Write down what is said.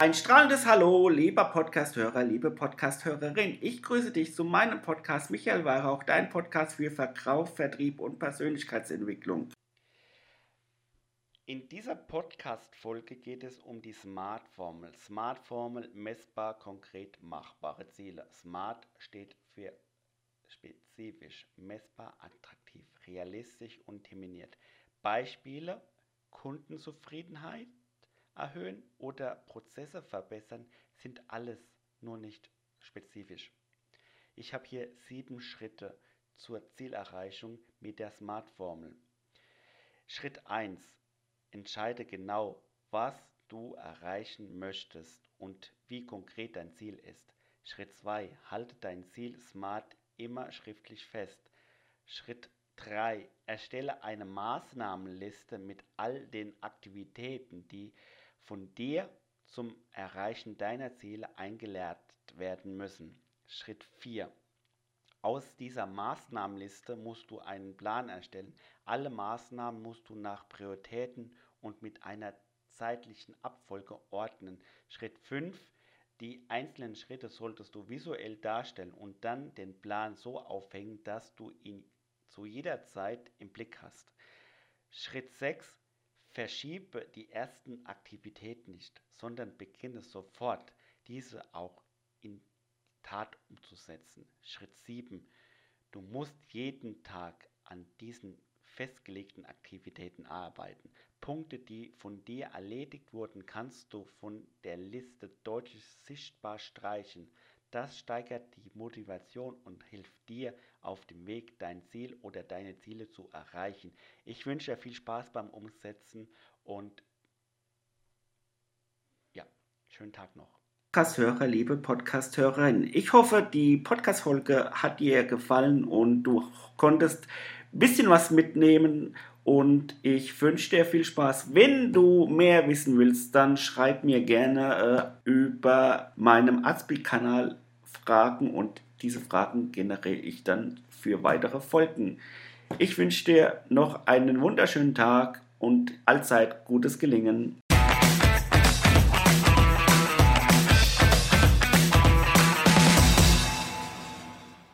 Ein strahlendes Hallo, lieber Podcasthörer, liebe Podcasthörerin. Ich grüße dich zu meinem Podcast Michael Weihrauch, dein Podcast für Verkauf, Vertrieb und Persönlichkeitsentwicklung. In dieser Podcast-Folge geht es um die SMART-Formel. SMART-Formel, messbar, konkret, machbare Ziele. SMART steht für spezifisch, messbar, attraktiv, realistisch und terminiert. Beispiele, Kundenzufriedenheit, erhöhen oder Prozesse verbessern, sind alles nur nicht spezifisch. Ich habe hier sieben Schritte zur Zielerreichung mit der SMART-Formel. Schritt 1. Entscheide genau, was du erreichen möchtest und wie konkret dein Ziel ist. Schritt 2. Halte dein Ziel SMART immer schriftlich fest. Schritt 3. Erstelle eine Maßnahmenliste mit all den Aktivitäten, die von dir zum Erreichen deiner Ziele eingeleitet werden müssen. Schritt 4. Aus dieser Maßnahmenliste musst du einen Plan erstellen. Alle Maßnahmen musst du nach Prioritäten und mit einer zeitlichen Abfolge ordnen. Schritt 5. Die einzelnen Schritte solltest du visuell darstellen und dann den Plan so aufhängen, dass du ihn zu jeder Zeit im Blick hast. Schritt 6. Verschiebe die ersten Aktivitäten nicht, sondern beginne sofort, diese auch in Tat umzusetzen. Schritt 7. Du musst jeden Tag an diesen festgelegten Aktivitäten arbeiten. Punkte, die von dir erledigt wurden, kannst du von der Liste deutlich sichtbar streichen. Das steigert die Motivation und hilft dir auf dem Weg, dein Ziel oder deine Ziele zu erreichen. Ich wünsche dir viel Spaß beim Umsetzen und ja, schönen Tag noch. Podcast-Hörer, liebe Podcast-Hörerin. Ich hoffe, die Podcast-Folge hat dir gefallen und du konntest ein bisschen was mitnehmen und ich wünsche dir viel Spaß. Wenn du mehr wissen willst, dann schreib mir gerne äh, über meinem Azpi-Kanal Fragen und diese Fragen generiere ich dann für weitere Folgen. Ich wünsche dir noch einen wunderschönen Tag und allzeit gutes Gelingen.